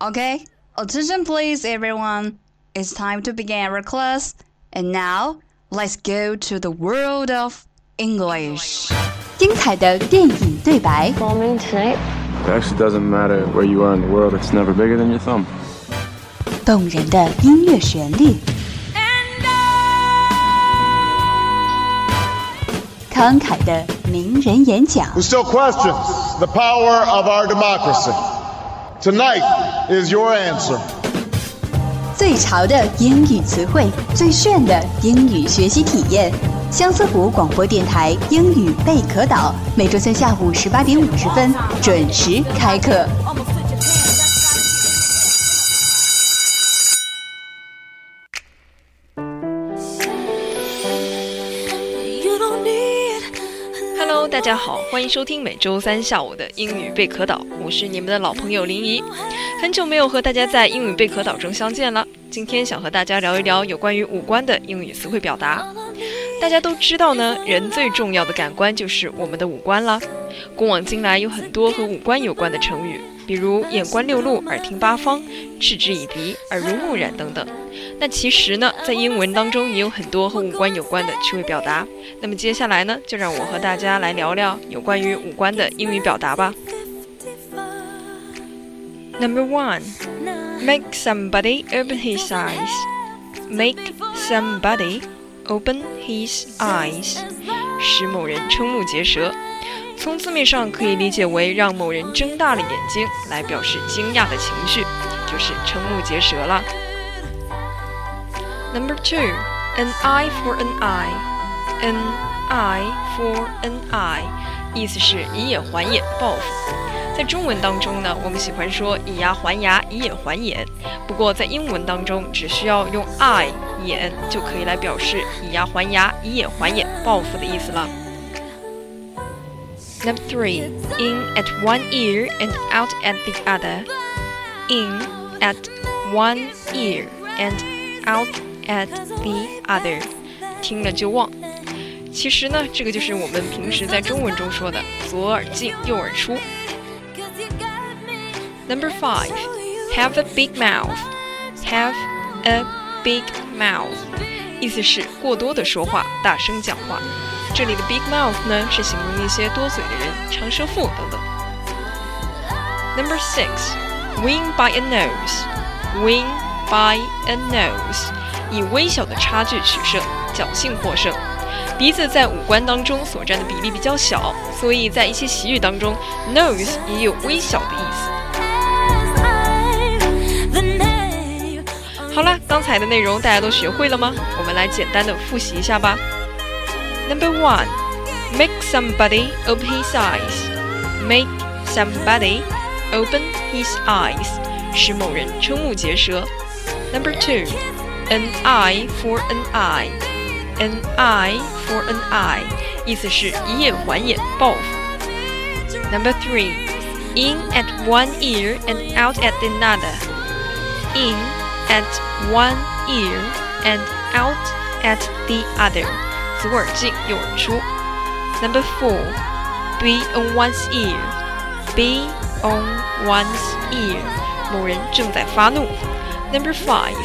Okay, attention please everyone. It's time to begin our class. And now, let's go to the world of English. 精彩的电影对白， Bombing tonight. It actually doesn't matter where you are in the world, it's never bigger than your thumb. 动人的音乐旋律，慷慨的名人演讲， who still questions the power of our democracy. Tonight is your answer. 最潮的英语词汇，最炫的英语学习体验。相思湖广播电台英语贝壳岛，每周三下午十八点五十分准时开课。Hello，大家好，欢迎收听每周三下午的英语贝壳岛，我是你们的老朋友林怡。很久没有和大家在英语贝壳岛中相见了，今天想和大家聊一聊有关于五官的英语词汇表达。大家都知道呢，人最重要的感官就是我们的五官了。古往今来有很多和五官有关的成语，比如眼观六路、耳听八方、嗤之以鼻、耳濡目染等等。那其实呢，在英文当中也有很多和五官有关的趣味表达。那么接下来呢，就让我和大家来聊聊有关于五官的英语表达吧。Number one, make somebody open his eyes. Make somebody open his eyes，使某人瞠目结舌。从字面上可以理解为让某人睁大了眼睛，来表示惊讶的情绪，就是瞠目结舌了。Number two, an eye for an eye, an eye for an eye，意思是以眼还眼，报复。在中文当中呢，我们喜欢说以牙还牙，以眼还眼。不过在英文当中，只需要用 eye 眼就可以来表示以牙还牙，以眼还眼，报复的意思了。Number three, in at one ear and out at the other. In at one ear and out at the other，听了就忘。其实呢，这个就是我们平时在中文中说的左耳进右耳出。Number five, have a big mouth. Have a big mouth， 意思是过多的说话，大声讲话。这里的 big mouth 呢，是形容一些多嘴的人、长舌妇等等。Number six, win by a nose. Win by a nose，以微小的差距取胜，侥幸获胜。鼻子在五官当中所占的比例比较小，所以在一些习语当中，nose 也有微小的意思。好了，刚才的内容大家都学会了吗？我们来简单的复习一下吧。Number one, make somebody open his eyes. Make somebody open his eyes，使某人瞠目结舌。Number two, an eye for an eye. An eye for an eye，意思是以眼还眼，报复。Number three, in at one ear and out at another. In at one ear and out at the other，左耳进右耳出。Number four, be on one's ear. Be on one's ear，某人正在发怒。Number five,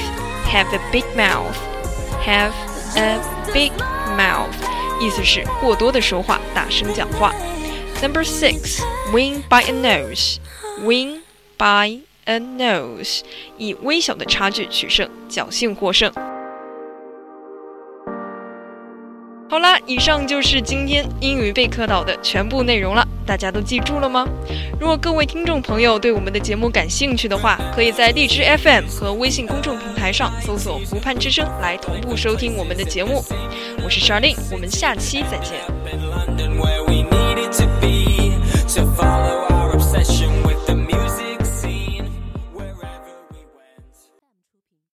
have a big mouth. Have a big mouth，意思是过多的说话，大声讲话。Number six, win by a nose. Win by and nose，以微小的差距取胜，侥幸获胜。好啦，以上就是今天英语备课岛的全部内容了，大家都记住了吗？如果各位听众朋友对我们的节目感兴趣的话，可以在荔枝 FM 和微信公众平台上搜索“湖畔之声”来同步收听我们的节目。我是 Charlene，我们下期再见。